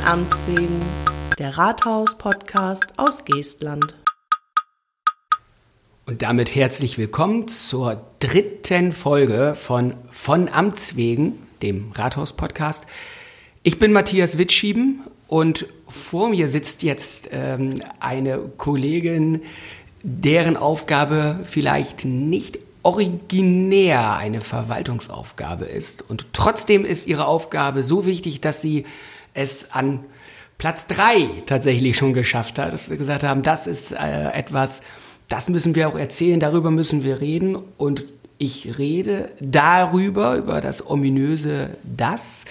Von Amts wegen, der Rathaus-Podcast aus Geestland. Und damit herzlich willkommen zur dritten Folge von Von Amts wegen, dem Rathaus-Podcast. Ich bin Matthias Witschieben und vor mir sitzt jetzt ähm, eine Kollegin, deren Aufgabe vielleicht nicht originär eine Verwaltungsaufgabe ist. Und trotzdem ist ihre Aufgabe so wichtig, dass sie es an Platz drei tatsächlich schon geschafft hat, dass wir gesagt haben, das ist äh, etwas, das müssen wir auch erzählen, darüber müssen wir reden. Und ich rede darüber, über das ominöse Das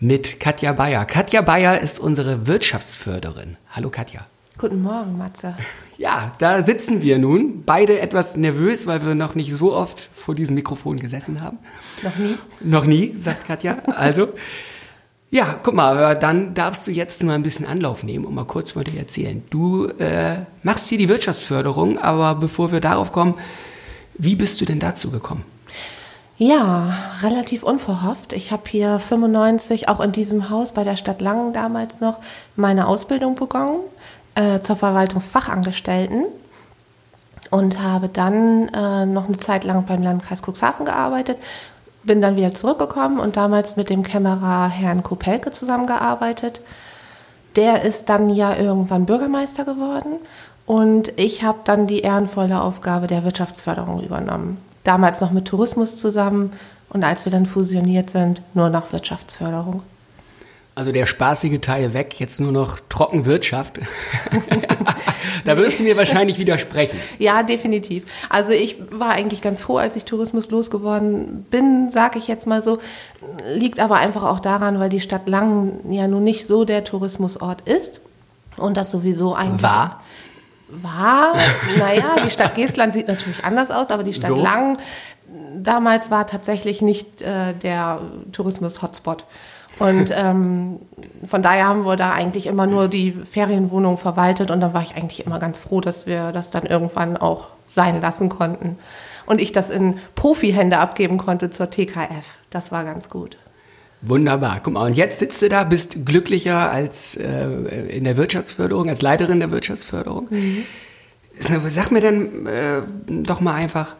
mit Katja Bayer. Katja Bayer ist unsere Wirtschaftsförderin. Hallo Katja. Guten Morgen, Matze. Ja, da sitzen wir nun, beide etwas nervös, weil wir noch nicht so oft vor diesem Mikrofon gesessen haben. Noch nie? Noch nie, sagt Katja. Also, ja, guck mal, dann darfst du jetzt mal ein bisschen Anlauf nehmen und mal kurz von dir erzählen. Du äh, machst hier die Wirtschaftsförderung, aber bevor wir darauf kommen, wie bist du denn dazu gekommen? Ja, relativ unverhofft. Ich habe hier 95, auch in diesem Haus bei der Stadt Langen damals noch, meine Ausbildung begonnen äh, zur Verwaltungsfachangestellten und habe dann äh, noch eine Zeit lang beim Landkreis Cuxhaven gearbeitet, bin dann wieder zurückgekommen und damals mit dem Kämmerer Herrn Kopelke zusammengearbeitet. Der ist dann ja irgendwann Bürgermeister geworden und ich habe dann die ehrenvolle Aufgabe der Wirtschaftsförderung übernommen. Damals noch mit Tourismus zusammen und als wir dann fusioniert sind, nur noch Wirtschaftsförderung. Also der spaßige Teil weg, jetzt nur noch Trockenwirtschaft. da wirst du mir wahrscheinlich widersprechen. Ja, definitiv. Also ich war eigentlich ganz froh, als ich Tourismus losgeworden bin, sage ich jetzt mal so. Liegt aber einfach auch daran, weil die Stadt Langen ja nun nicht so der Tourismusort ist und das sowieso eigentlich war. War, naja, die Stadt Geestland sieht natürlich anders aus, aber die Stadt so. Langen damals war tatsächlich nicht äh, der Tourismus-Hotspot. Und ähm, von daher haben wir da eigentlich immer nur die Ferienwohnung verwaltet und da war ich eigentlich immer ganz froh, dass wir das dann irgendwann auch sein lassen konnten. Und ich das in Profihände abgeben konnte zur TKF. Das war ganz gut. Wunderbar. Guck mal, und jetzt sitzt du da, bist glücklicher als äh, in der Wirtschaftsförderung, als Leiterin der Wirtschaftsförderung. Mhm. Sag mir dann äh, doch mal einfach,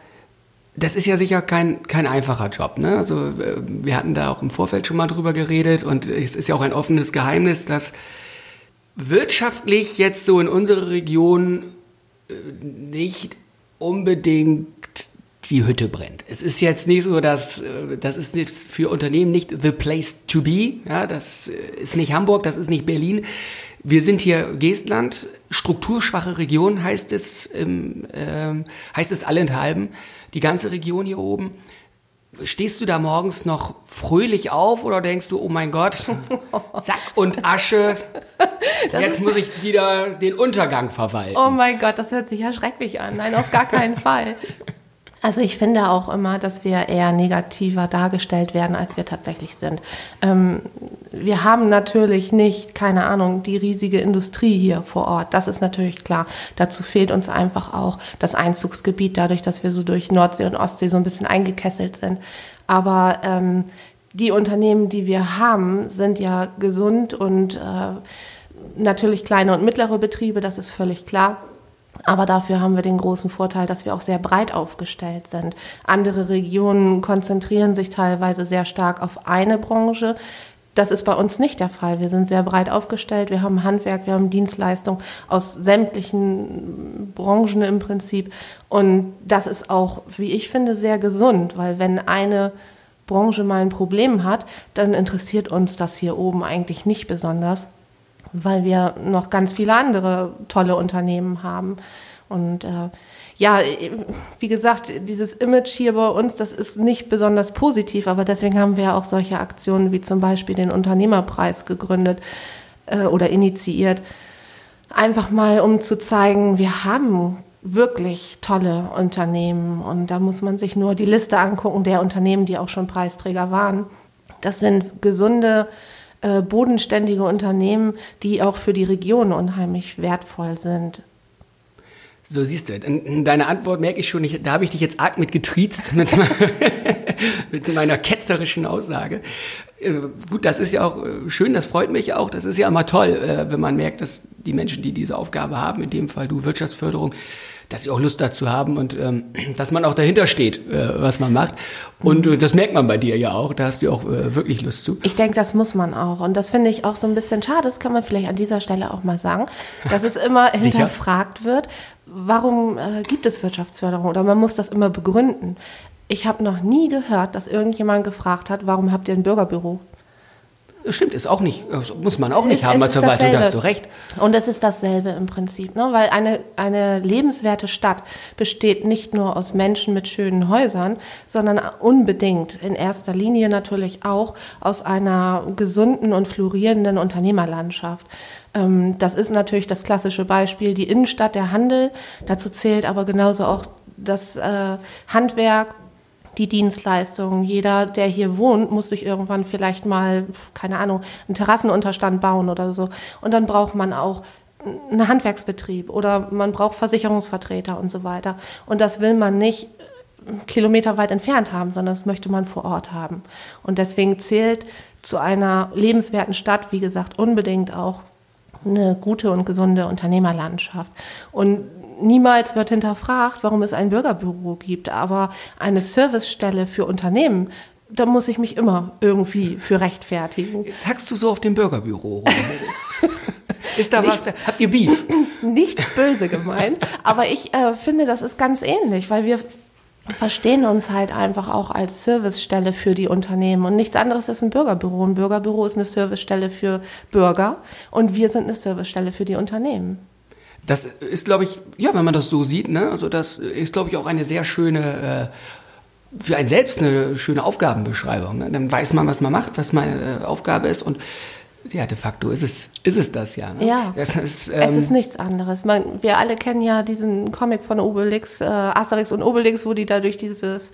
das ist ja sicher kein, kein einfacher Job. Ne? Also äh, wir hatten da auch im Vorfeld schon mal drüber geredet und es ist ja auch ein offenes Geheimnis, dass wirtschaftlich jetzt so in unserer Region äh, nicht unbedingt die Hütte brennt. Es ist jetzt nicht so, dass äh, das ist jetzt für Unternehmen nicht the place to be. Ja, das ist nicht Hamburg, das ist nicht Berlin. Wir sind hier Geestland, strukturschwache Region heißt es, ähm, heißt es allenthalben die ganze Region hier oben. Stehst du da morgens noch fröhlich auf oder denkst du, oh mein Gott, Sack und Asche, jetzt muss ich wieder den Untergang verwalten? Oh mein Gott, das hört sich ja schrecklich an. Nein, auf gar keinen Fall. Also ich finde auch immer, dass wir eher negativer dargestellt werden, als wir tatsächlich sind. Ähm, wir haben natürlich nicht, keine Ahnung, die riesige Industrie hier vor Ort. Das ist natürlich klar. Dazu fehlt uns einfach auch das Einzugsgebiet, dadurch, dass wir so durch Nordsee und Ostsee so ein bisschen eingekesselt sind. Aber ähm, die Unternehmen, die wir haben, sind ja gesund und äh, natürlich kleine und mittlere Betriebe, das ist völlig klar. Aber dafür haben wir den großen Vorteil, dass wir auch sehr breit aufgestellt sind. Andere Regionen konzentrieren sich teilweise sehr stark auf eine Branche. Das ist bei uns nicht der Fall. Wir sind sehr breit aufgestellt. Wir haben Handwerk, wir haben Dienstleistung aus sämtlichen Branchen im Prinzip. Und das ist auch, wie ich finde, sehr gesund, weil wenn eine Branche mal ein Problem hat, dann interessiert uns das hier oben eigentlich nicht besonders weil wir noch ganz viele andere tolle Unternehmen haben. Und äh, ja, wie gesagt, dieses Image hier bei uns, das ist nicht besonders positiv, aber deswegen haben wir ja auch solche Aktionen wie zum Beispiel den Unternehmerpreis gegründet äh, oder initiiert. Einfach mal, um zu zeigen, wir haben wirklich tolle Unternehmen und da muss man sich nur die Liste angucken der Unternehmen, die auch schon Preisträger waren. Das sind gesunde äh, bodenständige Unternehmen, die auch für die Region unheimlich wertvoll sind. So siehst du, in deiner Antwort merke ich schon, ich, da habe ich dich jetzt arg mit getriezt, mit, mit meiner ketzerischen Aussage. Äh, gut, das ist ja auch äh, schön, das freut mich auch. Das ist ja immer toll, äh, wenn man merkt, dass die Menschen, die diese Aufgabe haben, in dem Fall du Wirtschaftsförderung, dass sie auch Lust dazu haben und ähm, dass man auch dahinter steht, äh, was man macht. Und äh, das merkt man bei dir ja auch. Da hast du auch äh, wirklich Lust zu. Ich denke, das muss man auch. Und das finde ich auch so ein bisschen schade. Das kann man vielleicht an dieser Stelle auch mal sagen, dass es immer hinterfragt wird. Warum äh, gibt es Wirtschaftsförderung? Oder man muss das immer begründen. Ich habe noch nie gehört, dass irgendjemand gefragt hat, warum habt ihr ein Bürgerbüro? Stimmt, ist auch nicht, muss man auch nicht es, haben als Verwaltung, da hast du recht. Und es ist dasselbe im Prinzip, ne? weil eine, eine lebenswerte Stadt besteht nicht nur aus Menschen mit schönen Häusern, sondern unbedingt in erster Linie natürlich auch aus einer gesunden und florierenden Unternehmerlandschaft. Ähm, das ist natürlich das klassische Beispiel, die Innenstadt, der Handel. Dazu zählt aber genauso auch das äh, Handwerk, die Dienstleistungen. Jeder, der hier wohnt, muss sich irgendwann vielleicht mal, keine Ahnung, einen Terrassenunterstand bauen oder so. Und dann braucht man auch einen Handwerksbetrieb oder man braucht Versicherungsvertreter und so weiter. Und das will man nicht kilometerweit entfernt haben, sondern das möchte man vor Ort haben. Und deswegen zählt zu einer lebenswerten Stadt, wie gesagt, unbedingt auch eine gute und gesunde Unternehmerlandschaft. Und niemals wird hinterfragt, warum es ein Bürgerbüro gibt, aber eine Servicestelle für Unternehmen, da muss ich mich immer irgendwie für rechtfertigen. Jetzt hackst du so auf dem Bürgerbüro Ist da nicht, was? Habt ihr Beef? Nicht böse gemeint, aber ich äh, finde, das ist ganz ähnlich, weil wir verstehen uns halt einfach auch als Servicestelle für die Unternehmen. Und nichts anderes ist ein Bürgerbüro. Ein Bürgerbüro ist eine Servicestelle für Bürger und wir sind eine Servicestelle für die Unternehmen. Das ist, glaube ich, ja, wenn man das so sieht, ne, also das ist, glaube ich, auch eine sehr schöne, äh, für einen selbst eine schöne Aufgabenbeschreibung. Ne? Dann weiß man, was man macht, was meine äh, Aufgabe ist und ja, de facto ist es, ist es das ja. Ne? Ja, das ist, ähm, es ist nichts anderes. Man, wir alle kennen ja diesen Comic von Obelix, äh, Asterix und Obelix, wo die da durch dieses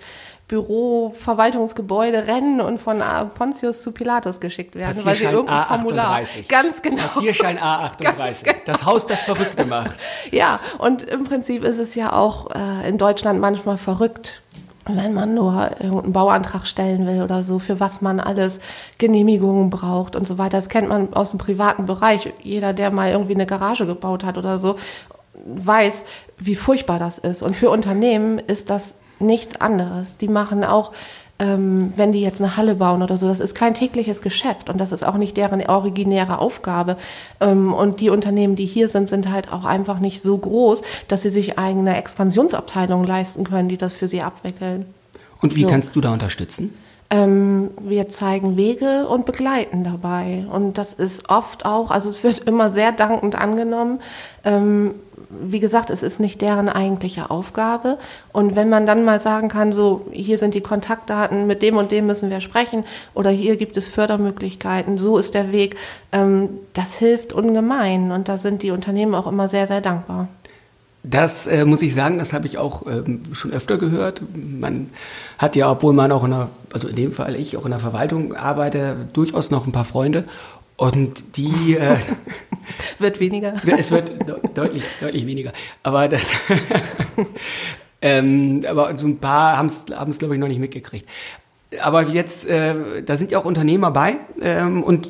Büro, Verwaltungsgebäude rennen und von Pontius zu Pilatus geschickt werden, weil sie irgendein A38. Formular. Ganz genau. Passierschein A38. Genau. Das Haus, das verrückt gemacht. ja, und im Prinzip ist es ja auch äh, in Deutschland manchmal verrückt, wenn man nur irgendeinen Bauantrag stellen will oder so, für was man alles Genehmigungen braucht und so weiter. Das kennt man aus dem privaten Bereich. Jeder, der mal irgendwie eine Garage gebaut hat oder so, weiß, wie furchtbar das ist. Und für Unternehmen ist das nichts anderes. Die machen auch, ähm, wenn die jetzt eine Halle bauen oder so, das ist kein tägliches Geschäft und das ist auch nicht deren originäre Aufgabe. Ähm, und die Unternehmen, die hier sind, sind halt auch einfach nicht so groß, dass sie sich eigene Expansionsabteilungen leisten können, die das für sie abwickeln. Und wie so. kannst du da unterstützen? Ähm, wir zeigen Wege und begleiten dabei. Und das ist oft auch, also es wird immer sehr dankend angenommen. Ähm, wie gesagt, es ist nicht deren eigentliche Aufgabe. Und wenn man dann mal sagen kann, so, hier sind die Kontaktdaten, mit dem und dem müssen wir sprechen oder hier gibt es Fördermöglichkeiten, so ist der Weg, ähm, das hilft ungemein. Und da sind die Unternehmen auch immer sehr, sehr dankbar. Das äh, muss ich sagen, das habe ich auch ähm, schon öfter gehört. Man hat ja, obwohl man auch in der, also in dem Fall ich auch in der Verwaltung arbeite, durchaus noch ein paar Freunde. Und die äh, wird weniger. Es wird de deutlich, deutlich weniger. Aber das, ähm, aber so ein paar haben es, glaube ich, noch nicht mitgekriegt aber jetzt, äh, da sind ja auch Unternehmer bei ähm, und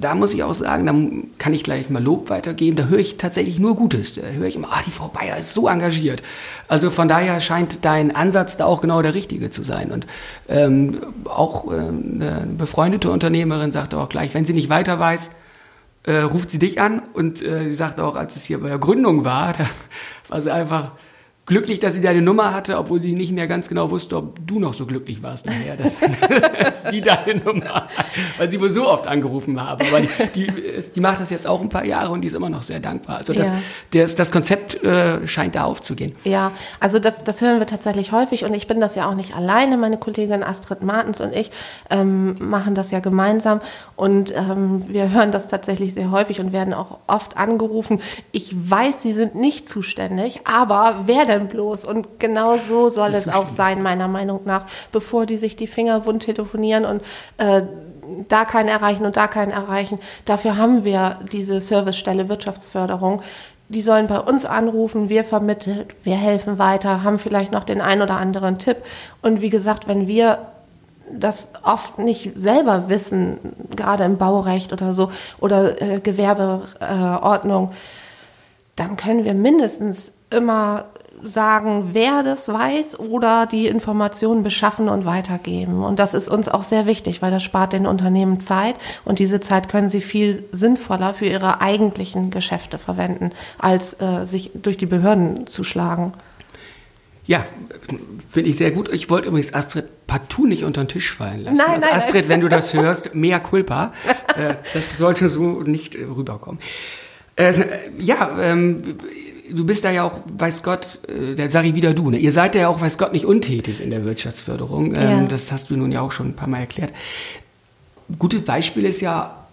da muss ich auch sagen, da kann ich gleich mal Lob weitergeben. Da höre ich tatsächlich nur Gutes. Da höre ich immer, ah, die Frau Bayer ist so engagiert. Also von daher scheint dein Ansatz da auch genau der richtige zu sein. Und ähm, auch äh, eine befreundete Unternehmerin sagte auch gleich, wenn sie nicht weiter weiß, äh, ruft sie dich an und äh, sie sagte auch, als es hier bei der Gründung war, da war sie einfach glücklich, dass sie deine Nummer hatte, obwohl sie nicht mehr ganz genau wusste, ob du noch so glücklich warst nachher, dass, dass sie deine Nummer hat, weil sie wohl so oft angerufen habe. Aber die, die, macht das jetzt auch ein paar Jahre und die ist immer noch sehr dankbar. Also das, ja. das, das Konzept äh, scheint da aufzugehen. Ja, also das, das hören wir tatsächlich häufig und ich bin das ja auch nicht alleine. Meine Kollegin Astrid Martens und ich ähm, machen das ja gemeinsam und ähm, wir hören das tatsächlich sehr häufig und werden auch oft angerufen. Ich weiß, sie sind nicht zuständig, aber wer denn denn bloß? Und genau so soll es auch sein, meiner Meinung nach, bevor die sich die Finger wund telefonieren und äh, da keinen erreichen und da keinen erreichen. Dafür haben wir diese Servicestelle Wirtschaftsförderung. Die sollen bei uns anrufen, wir vermitteln, wir helfen weiter, haben vielleicht noch den einen oder anderen Tipp. Und wie gesagt, wenn wir das oft nicht selber wissen, gerade im Baurecht oder so oder äh, Gewerbeordnung, dann können wir mindestens immer sagen, wer das weiß oder die Informationen beschaffen und weitergeben. Und das ist uns auch sehr wichtig, weil das spart den Unternehmen Zeit und diese Zeit können sie viel sinnvoller für ihre eigentlichen Geschäfte verwenden, als äh, sich durch die Behörden zu schlagen. Ja, finde ich sehr gut. Ich wollte übrigens Astrid partout nicht unter den Tisch fallen lassen. Nein, also nein, Astrid, wenn du das hörst, mea culpa. Äh, das sollte so nicht rüberkommen. Äh, ja, ähm, du bist da ja auch, weiß Gott, äh, da sage ich wieder du, ne? ihr seid ja auch, weiß Gott, nicht untätig in der Wirtschaftsförderung. Ähm, Ja. Das hast du nun ja auch schon ein paar Mal erklärt. Gutes Beispiel ist ja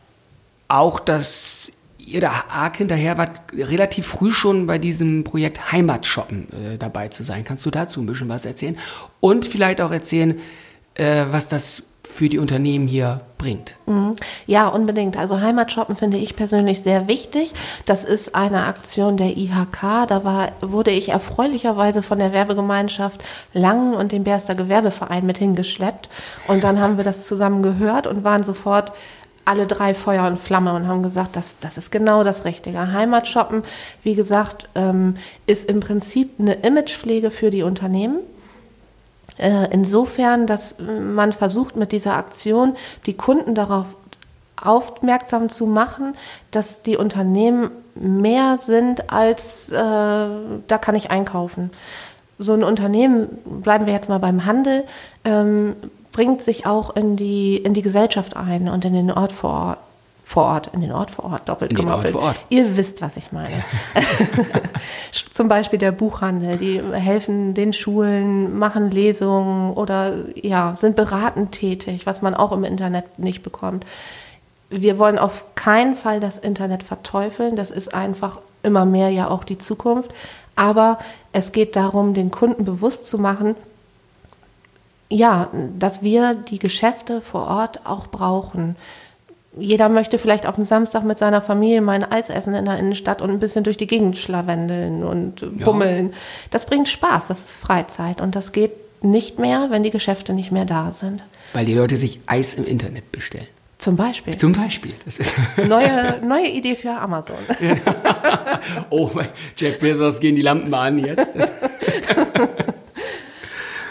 auch, dass ihr da arg hinterher wart, relativ früh schon bei diesem Projekt Heimatshoppen äh, dabei zu sein. Kannst du dazu ein bisschen was erzählen? Und vielleicht auch erzählen, äh, was das für die Unternehmen hier bringt. Ja, unbedingt. Also Heimatshoppen finde ich persönlich sehr wichtig. Das ist eine Aktion der IHK. Da war, wurde ich erfreulicherweise von der Werbegemeinschaft Langen und dem Berster Gewerbeverein mit hingeschleppt. Und dann haben wir das zusammen gehört und waren sofort alle drei Feuer und Flamme und haben gesagt, das, das ist genau das Richtige. Heimatshoppen, wie gesagt, ähm, ist im Prinzip eine Imagepflege für die Unternehmen. Äh, insofern, dass man versucht mit dieser Aktion die Kunden darauf aufmerksam zu machen, dass die Unternehmen mehr sind als äh, da kann ich einkaufen. So ein Unternehmen, bleiben wir jetzt mal beim Handel, ähm, bringt sich auch in die, in die Gesellschaft ein und in den Ort vor Ort. Vor Ort, in den Ort vor Ort, doppelt In den Ort vor Ort. Ihr wisst, was ich meine. Zum Beispiel der Buchhandel, die helfen den Schulen, machen Lesungen oder ja, sind beratend tätig, was man auch im Internet nicht bekommt. Wir wollen auf keinen Fall das Internet verteufeln, das ist einfach immer mehr ja auch die Zukunft. Aber es geht darum, den Kunden bewusst zu machen, ja, dass wir die Geschäfte vor Ort auch brauchen. Jeder möchte vielleicht auf dem Samstag mit seiner Familie mal ein Eis essen in der Innenstadt und ein bisschen durch die Gegend schlawendeln und bummeln. Das bringt Spaß, das ist Freizeit und das geht nicht mehr, wenn die Geschäfte nicht mehr da sind. Weil die Leute sich Eis im Internet bestellen. Zum Beispiel. Zum Beispiel. Das ist Neue, neue Idee für Amazon. oh, Jeff Bezos gehen die Lampen an jetzt.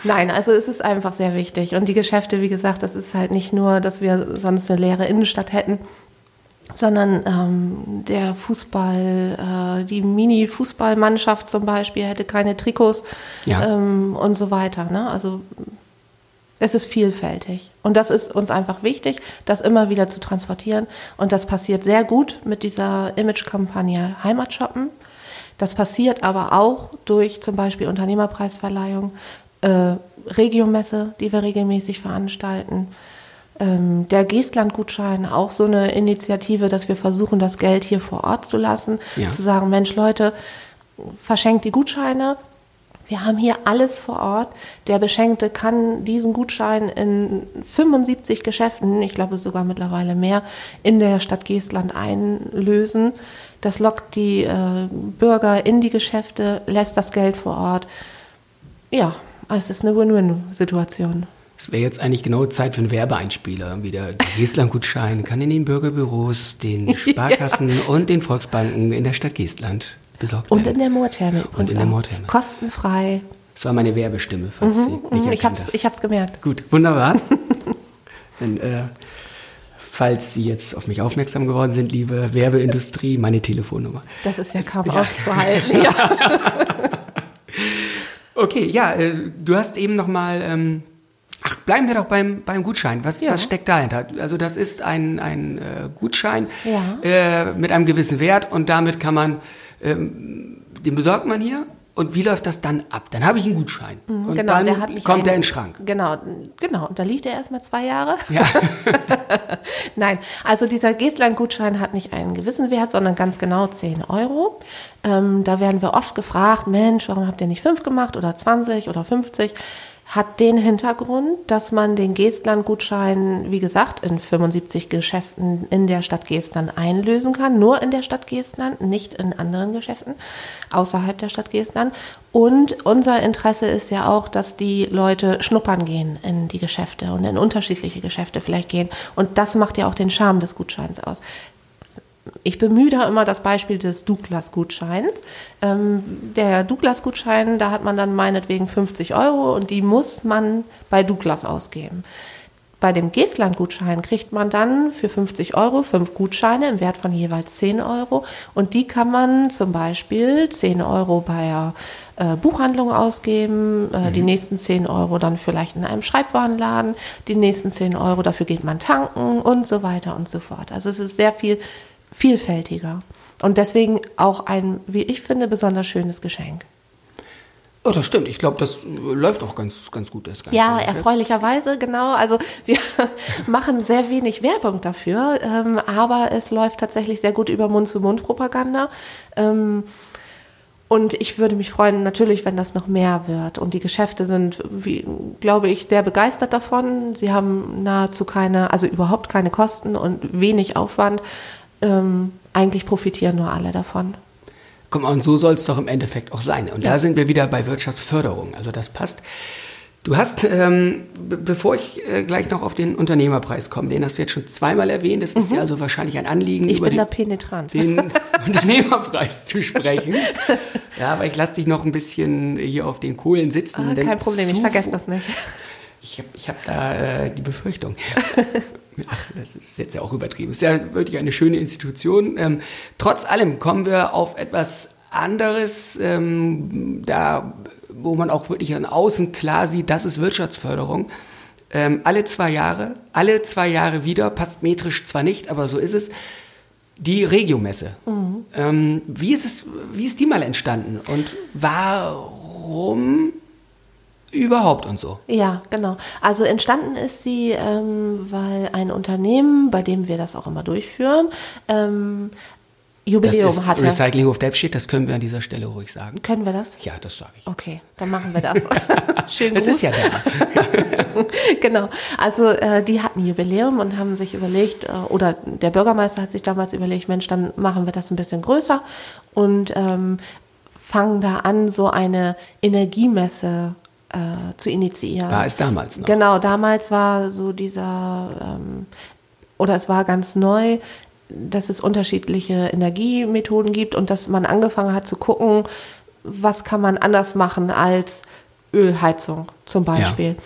Nein, also es ist einfach sehr wichtig. Und die Geschäfte, wie gesagt, das ist halt nicht nur, dass wir sonst eine leere Innenstadt hätten, sondern ähm, der Fußball, äh, die Mini-Fußballmannschaft zum Beispiel hätte keine Trikots Ja. ähm, und so weiter. Ne? Also es ist vielfältig. Und das ist uns einfach wichtig, das immer wieder zu transportieren. Und das passiert sehr gut mit dieser Image-Kampagne Heimatshoppen. Das passiert aber auch durch zum Beispiel Unternehmerpreisverleihung, äh, Regiomesse, die wir regelmäßig veranstalten. Ähm, der Geestland-Gutschein, auch so eine Initiative, dass wir versuchen, das Geld hier vor Ort zu lassen. Ja. Zu sagen, Mensch, Leute, verschenkt die Gutscheine. Wir haben hier alles vor Ort. Der Beschenkte kann diesen Gutschein in 75 Geschäften, ich glaube sogar mittlerweile mehr, in der Stadt Geestland einlösen. Das lockt die äh, Bürger in die Geschäfte, lässt das Geld vor Ort. Ja, es ist eine Win-Win-Situation. es wäre jetzt eigentlich genau Zeit für einen Werbeeinspieler. Wieder der Geestland-Gutschein kann in den Bürgerbüros, den Sparkassen und den Volksbanken in der Stadt Geestland besorgt Und in werden. der Moortherme. Und in übrigens der. Moortherme. Kostenfrei. Das war meine Werbestimme, falls Sie nicht Mhm, Ich hab's, ich hab's gemerkt. Gut, wunderbar. Dann, äh, falls Sie jetzt auf mich aufmerksam geworden sind, liebe Werbeindustrie, meine Telefonnummer. Das ist ja kaum auszuhalten. Ja. Okay, ja, äh, du hast eben noch mal. Ähm, ach, bleiben wir doch beim, beim Gutschein. Was, Ja. was steckt dahinter? Also das ist ein, ein äh, Gutschein Ja. äh, mit einem gewissen Wert und damit kann man, ähm, den besorgt man hier. Und wie läuft das dann ab? Dann habe ich einen Gutschein. und genau, dann kommt er einen- in den Schrank. Genau, genau. Und da liegt er erstmal zwei Jahre. Ja. Nein, also dieser Geestland-Gutschein hat nicht einen gewissen Wert, sondern ganz genau 10 Euro. Ähm, da werden wir oft gefragt, Mensch, warum habt ihr nicht 5 gemacht oder 20 oder 50? Hat den Hintergrund, dass man den Geestland-Gutschein, wie gesagt, in 75 Geschäften in der Stadt Geestland einlösen kann. Nur in der Stadt Geestland, nicht in anderen Geschäften außerhalb der Stadt Geestland. Und unser Interesse ist ja auch, dass die Leute schnuppern gehen in die Geschäfte und in unterschiedliche Geschäfte vielleicht gehen. Und das macht ja auch den Charme des Gutscheins aus ich bemühe da immer das Beispiel des Douglas-Gutscheins. Ähm, der Douglas-Gutschein, da hat man dann meinetwegen 50 Euro und die muss man bei Douglas ausgeben. Bei dem Geestland-Gutschein kriegt man dann für 50 Euro fünf Gutscheine im Wert von jeweils 10 Euro und die kann man zum Beispiel 10 Euro bei äh, Buchhandlung ausgeben, äh, mhm. die nächsten 10 Euro dann vielleicht in einem Schreibwarenladen, die nächsten 10 Euro dafür geht man tanken und so weiter und so fort. Also es ist sehr viel vielfältiger. Und deswegen auch ein, wie ich finde, besonders schönes Geschenk. Oh, das stimmt. Ich glaube, das läuft auch ganz, ganz gut. Das Ganze. ja, erfreulicherweise, genau. Also wir machen sehr wenig Werbung dafür, ähm, aber es läuft tatsächlich sehr gut über Mund-zu-Mund-Propaganda. Ähm, und ich würde mich freuen, natürlich, wenn das noch mehr wird. Und die Geschäfte sind, wie, glaube ich, sehr begeistert davon. Sie haben nahezu keine, also überhaupt keine Kosten und wenig Aufwand ähm, eigentlich profitieren nur alle davon. Guck mal, und so soll es doch im Endeffekt auch sein. Und ja. da sind wir wieder bei Wirtschaftsförderung. Also das passt. Du hast, ähm, bevor ich äh, gleich noch auf den Unternehmerpreis komme, den hast du jetzt schon zweimal erwähnt. Das ist mhm. dir also wahrscheinlich ein Anliegen, ich über den, penetrant. den Unternehmerpreis zu sprechen. Ja, aber ich lasse dich noch ein bisschen hier auf den Kohlen sitzen. Ah, kein Problem, ich vergesse das nicht. Ich habe ich hab da äh, die Befürchtung. Ach, das ist jetzt ja auch übertrieben. Ist ja wirklich eine schöne Institution. Ähm, trotz allem kommen wir auf etwas anderes, ähm, da, wo man auch wirklich an außen klar sieht, das ist Wirtschaftsförderung. Ähm, alle zwei Jahre, alle zwei Jahre wieder, passt metrisch zwar nicht, aber so ist es. Die Regiomesse. Mhm. Ähm, wie ist es, wie ist die mal entstanden und warum überhaupt und so. Ja, genau. Also entstanden ist sie, ähm, weil ein Unternehmen, bei dem wir das auch immer durchführen, ähm, Jubiläum das ist hatte. Recycling of Debt das können wir an dieser Stelle ruhig sagen. Können wir das? Ja, das sage ich. Okay, dann machen wir das. Schön Es ist ja da. genau. Also äh, die hatten Jubiläum und haben sich überlegt, äh, oder der Bürgermeister hat sich damals überlegt, Mensch, dann machen wir das ein bisschen größer und ähm, fangen da an, so eine Energiemesse äh, zu initiieren. War es damals noch? Genau, damals war so dieser, ähm, oder es war ganz neu, dass es unterschiedliche Energiemethoden gibt und dass man angefangen hat zu gucken, was kann man anders machen als Ölheizung zum Beispiel. Ja.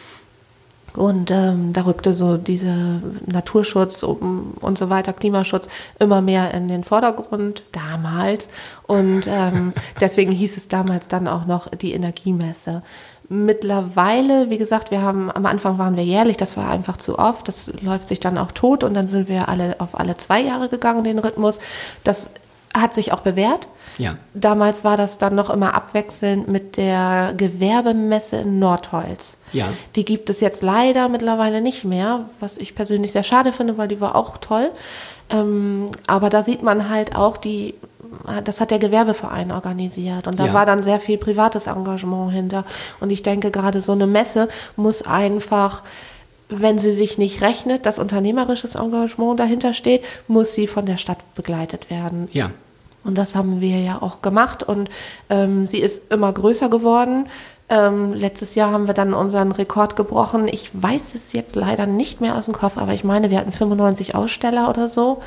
Und ähm, da rückte so dieser Naturschutz und so weiter, Klimaschutz immer mehr in den Vordergrund damals. Und ähm, deswegen hieß es damals dann auch noch die Energiemesse. Mittlerweile, wie gesagt, wir haben am Anfang waren wir jährlich, das war einfach zu oft, das läuft sich dann auch tot und dann sind wir alle auf alle zwei Jahre gegangen, den Rhythmus. Das hat sich auch bewährt. Ja. Damals war das dann noch immer abwechselnd mit der Gewerbemesse in Nordholz. Ja. Die gibt es jetzt leider mittlerweile nicht mehr, was ich persönlich sehr schade finde, weil die war auch toll. Ähm, aber da sieht man halt auch die das hat der Gewerbeverein organisiert und da ja. war dann sehr viel privates Engagement hinter. Und ich denke, gerade so eine Messe muss einfach wenn sie sich nicht rechnet, dass unternehmerisches Engagement dahinter steht, muss sie von der Stadt begleitet werden. Ja. Und das haben wir ja auch gemacht und ähm, sie ist immer größer geworden. Ähm, letztes Jahr haben wir dann unseren Rekord gebrochen. Ich weiß es jetzt leider nicht mehr aus dem Kopf, aber ich meine, wir hatten 95 Aussteller oder so.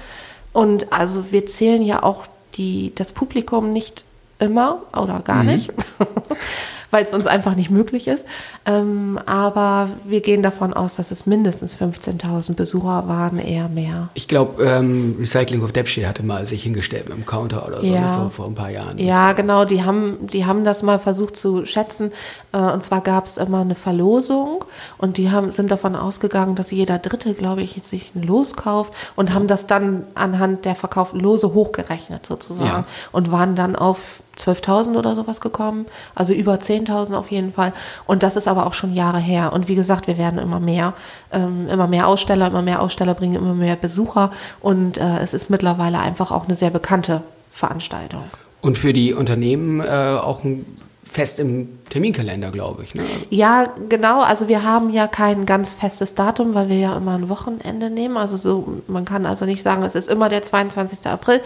Und also wir zählen ja auch die, das Publikum nicht immer oder gar mhm. nicht. weil es uns einfach nicht möglich ist. Ähm, aber wir gehen davon aus, dass es mindestens 15.000 Besucher waren, eher mehr. Ich glaube, ähm, Recycling of Depsche hatte mal sich hingestellt mit dem Counter oder so ja. ne, vor, vor ein paar Jahren. Ja, genau, die haben, die haben das mal versucht zu schätzen. Äh, und zwar gab es immer eine Verlosung und die haben, sind davon ausgegangen, dass jeder Dritte, glaube ich, sich ein Los kauft und ja. haben das dann anhand der verkauften Lose hochgerechnet sozusagen ja. und waren dann auf 12.000 oder sowas gekommen, also über 10.000 auf jeden Fall. Und das ist aber auch schon Jahre her. Und wie gesagt, wir werden immer mehr, ähm, immer mehr Aussteller, immer mehr Aussteller bringen immer mehr Besucher. Und äh, es ist mittlerweile einfach auch eine sehr bekannte Veranstaltung. Und für die Unternehmen äh, auch ein fest im Terminkalender, glaube ich. Ne? Ja, genau. Also wir haben ja kein ganz festes Datum, weil wir ja immer ein Wochenende nehmen. Also so, man kann also nicht sagen, es ist immer der 22. April,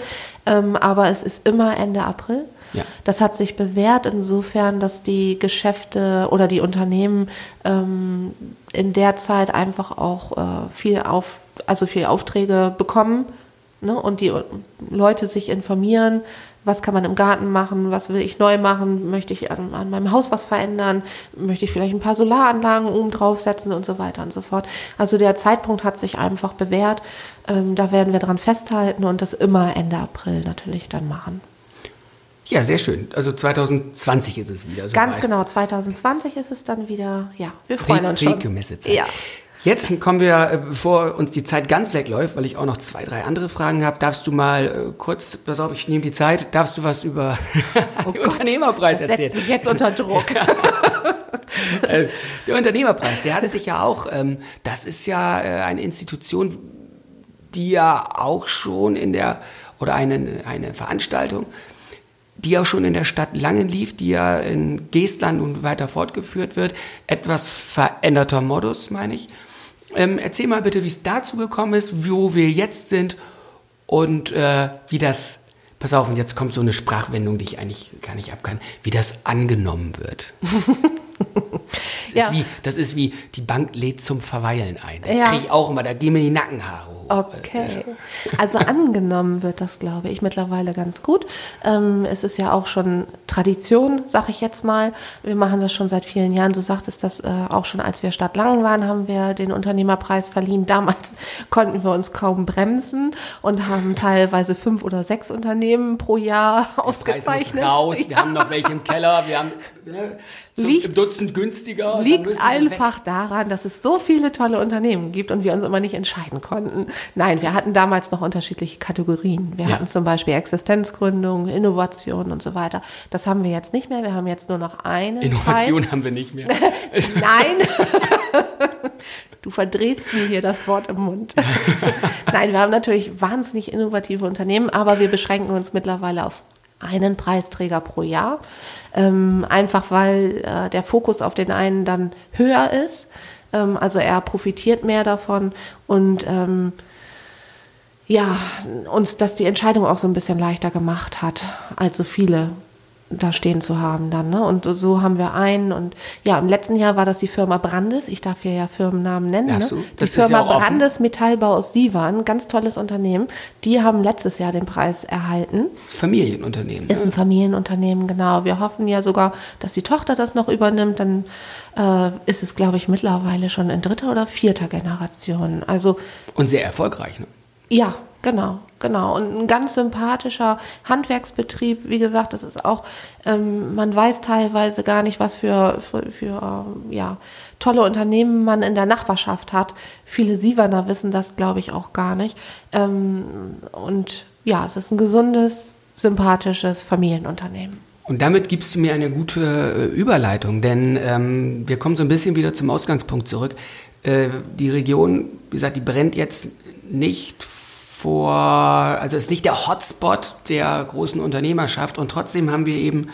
ähm, aber es ist immer Ende April. Ja. Das hat sich bewährt insofern, dass die Geschäfte oder die Unternehmen ähm, in der Zeit einfach auch äh, viel auf, also viel Aufträge bekommen ne? und die Leute sich informieren, was kann man im Garten machen, was will ich neu machen, möchte ich an, an meinem Haus was verändern, möchte ich vielleicht ein paar Solaranlagen oben draufsetzen und so weiter und so fort. Also der Zeitpunkt hat sich einfach bewährt. Ähm, da werden wir dran festhalten und das immer Ende April natürlich dann machen. Ja, sehr schön. Also 2020 ist es wieder. So Ganz weit. genau, 2020 ist es dann wieder, ja, wir freuen uns schon. Regelmäßige Zeit. Ja. Jetzt kommen wir, äh, bevor uns die Zeit ganz wegläuft, weil ich auch noch zwei, drei andere Fragen habe, darfst du mal äh, kurz, pass auf, ich nehme die Zeit, darfst du was über den Unternehmerpreis Das erzählen? setzt mich jetzt unter Druck. Äh, der Unternehmerpreis, der hat sich ja auch, ähm, das ist ja äh, eine Institution, die ja auch schon in der, oder eine, eine Veranstaltung, die auch schon in der Stadt Langen lief, die ja in Geestland und weiter fortgeführt wird. Etwas veränderter Modus, meine ich. Ähm, erzähl mal bitte, wie es dazu gekommen ist, wo wir jetzt sind und äh, wie das, pass auf, und jetzt kommt so eine Sprachwendung, die ich eigentlich gar nicht ab kann, wie das angenommen wird. Das, Ja. ist wie, das ist wie, die Bank lädt zum Verweilen ein. Da Ja. kriege ich auch immer, da gehen mir die Nackenhaare hoch. Okay. Also angenommen wird das, glaube ich, mittlerweile ganz gut. Ähm, es ist ja auch schon Tradition, sag ich jetzt mal. Wir machen das schon seit vielen Jahren. Du sagtest das äh, auch schon, als wir Stadt Langen waren, haben wir den Unternehmerpreis verliehen. Damals konnten wir uns kaum bremsen und haben teilweise fünf oder sechs Unternehmen pro Jahr Preis muss ausgezeichnet. raus, wir haben noch welche im Keller, wir haben ne, Liegt- Dutzend günstiger. Liegt einfach daran, dass es so viele tolle Unternehmen gibt und wir uns immer nicht entscheiden konnten. Nein, wir hatten damals noch unterschiedliche Kategorien. Wir Ja. hatten zum Beispiel Existenzgründung, Innovation und so weiter. Das haben wir jetzt nicht mehr. Wir haben jetzt nur noch einen Innovation Preis. haben wir nicht mehr. Nein. Du verdrehst mir hier das Wort im Mund. Nein, wir haben natürlich wahnsinnig innovative Unternehmen, aber wir beschränken uns mittlerweile auf einen Preisträger pro Jahr. Ähm, einfach weil äh, der Fokus auf den einen dann höher ist. Ähm, also er profitiert mehr davon und ähm, ja, uns das die Entscheidung auch so ein bisschen leichter gemacht hat, als so viele da stehen zu haben dann. Ne? Und so haben wir einen. Und ja, im letzten Jahr war das die Firma Brandes. Ich darf hier ja Firmennamen nennen. Ach Ne? so, Die das ist Firma ja. Brandes Metallbau aus Sivan, ganz tolles Unternehmen. Die haben letztes Jahr den Preis erhalten. Das Familienunternehmen. Ist ein Familienunternehmen, genau. Wir hoffen ja sogar, dass die Tochter das noch übernimmt. Dann äh, ist es, glaube ich, mittlerweile schon in dritter oder vierter Generation. Also Und sehr erfolgreich. Ne? ja, genau, genau. Und ein ganz sympathischer Handwerksbetrieb, wie gesagt, das ist auch, ähm, man weiß teilweise gar nicht, was für, für, für ähm, ja, tolle Unternehmen man in der Nachbarschaft hat. Viele Sieverner wissen das, glaube ich, auch gar nicht. Ähm, und ja, es ist ein gesundes, sympathisches Familienunternehmen. Und damit gibst du mir eine gute äh, Überleitung, denn ähm, wir kommen so ein bisschen wieder zum Ausgangspunkt zurück. Äh, die Region, wie gesagt, die brennt jetzt nicht vor, also ist nicht der Hotspot der großen Unternehmerschaft und trotzdem haben wir eben,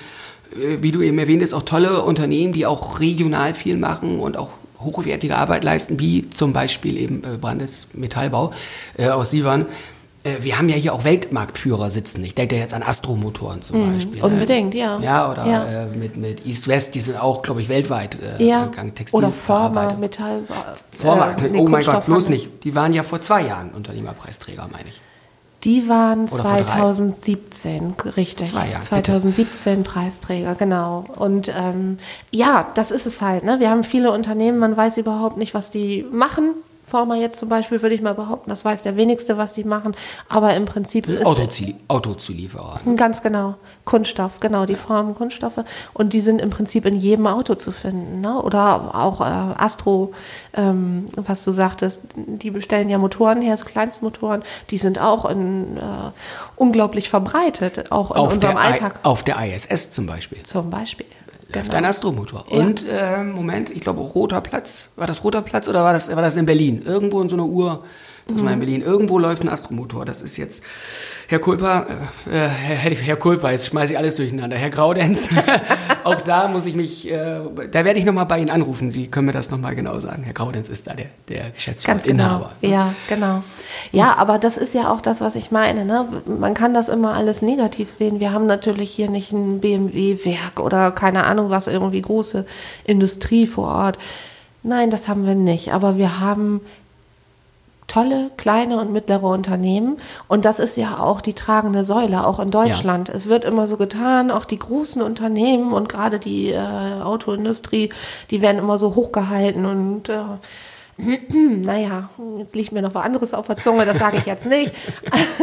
äh, wie du eben erwähnt hast, auch tolle Unternehmen, die auch regional viel machen und auch hochwertige Arbeit leisten, wie zum Beispiel eben äh, Brandes Metallbau äh, aus Sivan. Äh, wir haben ja hier auch Weltmarktführer sitzen. Ich denke da jetzt an Astromotoren zum Beispiel. ne? unbedingt, ja. Ja, oder Ja. Äh, mit, mit East West, die sind auch, glaube ich, weltweit äh, Ja, Gang Textil oder Forma. Metall. Forma, äh, nee, oh mein Gott, bloß nicht. Die waren ja vor zwei Jahren Unternehmerpreisträger, meine ich. Die waren Oder vor drei. 2017, richtig. Zwei Jahre, 2017 Preisträger, genau. Und ähm, ja, das ist es halt. Ne? Wir haben viele Unternehmen, man weiß überhaupt nicht, was die machen. Forma jetzt zum Beispiel würde ich mal behaupten, das weiß der wenigste, was die machen. Aber im Prinzip ist Autozuli Autozulieferer. Ganz genau. Kunststoff, genau, die formen Kunststoffe. Und die sind im Prinzip in jedem Auto zu finden. Ne? Oder auch äh, Astro, ähm, was du sagtest, die bestellen ja Motoren her, so Kleinstmotoren. Die sind auch in, äh, unglaublich verbreitet, auch in Auf unserem der, I Alltag auf der ISS zum Beispiel. zum Beispiel. Genau. ein Astromotor. Ja. Und, äh, Moment, ich glaube, Roter Platz. War das Roter Platz oder war das, war das in Berlin? Irgendwo in so einer Uhr, Das mhm. in Berlin. Irgendwo läuft ein Astromotor. Das ist jetzt Herr Kulper, äh, Herr, Herr Kulper, jetzt schmeiße ich alles durcheinander. Herr Graudenz, auch da muss ich mich, äh, da werde ich nochmal bei Ihnen anrufen. Sie können mir das nochmal genau sagen. Herr Graudenz ist da der, der Geschäftsführer, Ganz genau. Inhaber. Ne? Ja, genau. Ja, aber das ist ja auch das, was ich meine. Ne? Man kann das immer alles negativ sehen. Wir haben natürlich hier nicht ein BMW-Werk oder keine Ahnung was, irgendwie große Industrie vor Ort. Nein, das haben wir nicht. Aber wir haben tolle kleine und mittlere Unternehmen. Und das ist ja auch die tragende Säule, auch in Deutschland. Ja. Es wird immer so getan, auch die großen Unternehmen und gerade die äh, Autoindustrie, die werden immer so hochgehalten und äh, naja, jetzt liegt mir noch was anderes auf der Zunge, das sage ich jetzt nicht.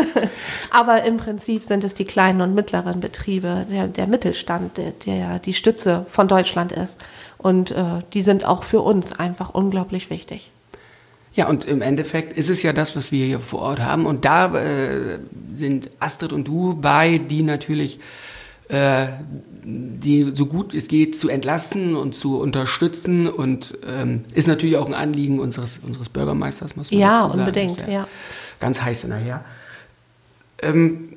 Aber im Prinzip sind es die kleinen und mittleren Betriebe, der, der Mittelstand, der, der die Stütze von Deutschland ist. Und äh, die sind auch für uns einfach unglaublich wichtig. Ja, und im Endeffekt ist es ja das, was wir hier vor Ort haben. Und da äh, sind Astrid und du bei, die natürlich äh, die so gut es geht zu entlasten und zu unterstützen und ähm, ist natürlich auch ein Anliegen unseres, unseres Bürgermeisters, muss man ja, dazu sagen. Unbedingt, ja, unbedingt, ja. Ganz heiß nachher. Ähm,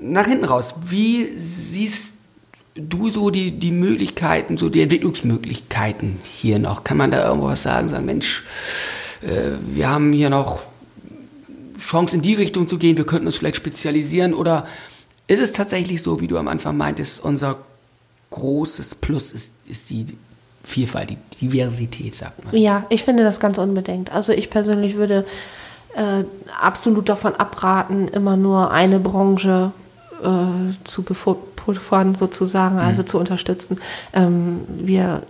nach hinten raus, wie siehst du so die, die Möglichkeiten, so die Entwicklungsmöglichkeiten hier noch? Kann man da irgendwas sagen, sagen, Mensch, wir haben hier noch Chance in die Richtung zu gehen, wir könnten uns vielleicht spezialisieren oder ist es tatsächlich so, wie du am Anfang meintest, unser großes Plus ist, ist die Vielfalt, die Diversität, sagt man. Ja, ich finde das ganz unbedingt. Also ich persönlich würde äh, absolut davon abraten, immer nur eine Branche äh, zu befördern, sozusagen, also mhm. zu unterstützen. Ähm, wir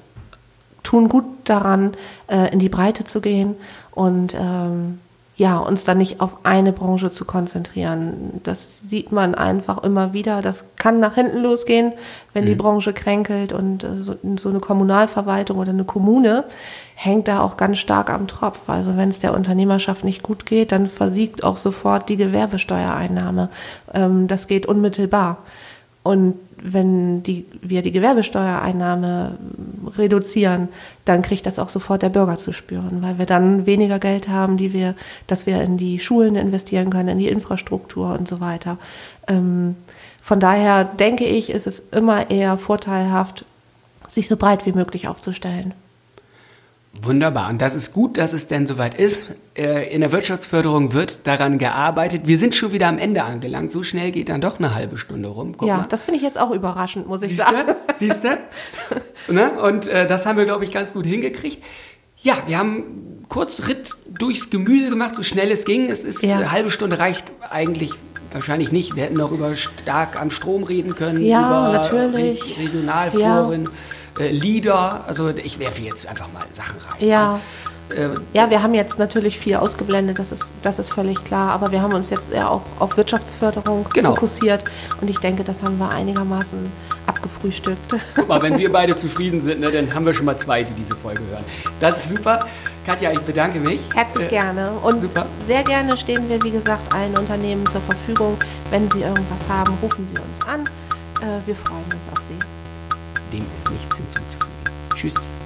tun gut daran, äh, in die Breite zu gehen und ähm, ja, uns dann nicht auf eine Branche zu konzentrieren. Das sieht man einfach immer wieder. Das kann nach hinten losgehen, wenn mhm. die Branche kränkelt und äh, so, so, eine Kommunalverwaltung oder eine Kommune hängt da auch ganz stark am Tropf. Also wenn es der Unternehmerschaft nicht gut geht, dann versiegt auch sofort die Gewerbesteuereinnahme. Ähm, das geht unmittelbar. Und wenn die, wir die Gewerbesteuereinnahme reduzieren, dann kriegt das auch sofort der Bürger zu spüren, weil wir dann weniger Geld haben, die wir, dass wir in die Schulen investieren können, in die Infrastruktur und so weiter. Ähm, von daher denke ich, ist es immer eher vorteilhaft, sich so breit wie möglich aufzustellen. Wunderbar. Und das ist gut, dass es denn soweit ist. Äh, in der Wirtschaftsförderung wird daran gearbeitet. Wir sind schon wieder am Ende angelangt. So schnell geht dann doch eine halbe Stunde rum. Guck ja, mal. das finde ich jetzt auch überraschend, muss ich Siehste? sagen. Siehst du? ne? Und äh, das haben wir, glaube ich, ganz gut hingekriegt. Ja, wir haben kurz Ritt durchs Gemüse gemacht, so schnell es ging. Es ist ja. eine halbe Stunde reicht eigentlich wahrscheinlich nicht. Wir hätten noch über stark am Strom reden können, ja, über natürlich. Regionalforen. Ja äh, Lieder. Also ich werfe jetzt einfach mal Sachen rein. Ja. Äh, ja, wir haben jetzt natürlich viel ausgeblendet, das ist, das ist völlig klar, aber wir haben uns jetzt eher auch auf Wirtschaftsförderung genau. fokussiert und ich denke, das haben wir einigermaßen abgefrühstückt. Guck mal, wenn wir beide zufrieden sind, ne, dann haben wir schon mal zwei, die diese Folge hören. Das ist super. Katja, ich bedanke mich. Herzlich äh, gerne. Und super. sehr gerne stehen wir, wie gesagt, allen Unternehmen zur Verfügung. Wenn Sie irgendwas haben, rufen Sie uns an. Äh, wir freuen uns auf Sie dem ist nichts hinzuzufügen. Tschüss.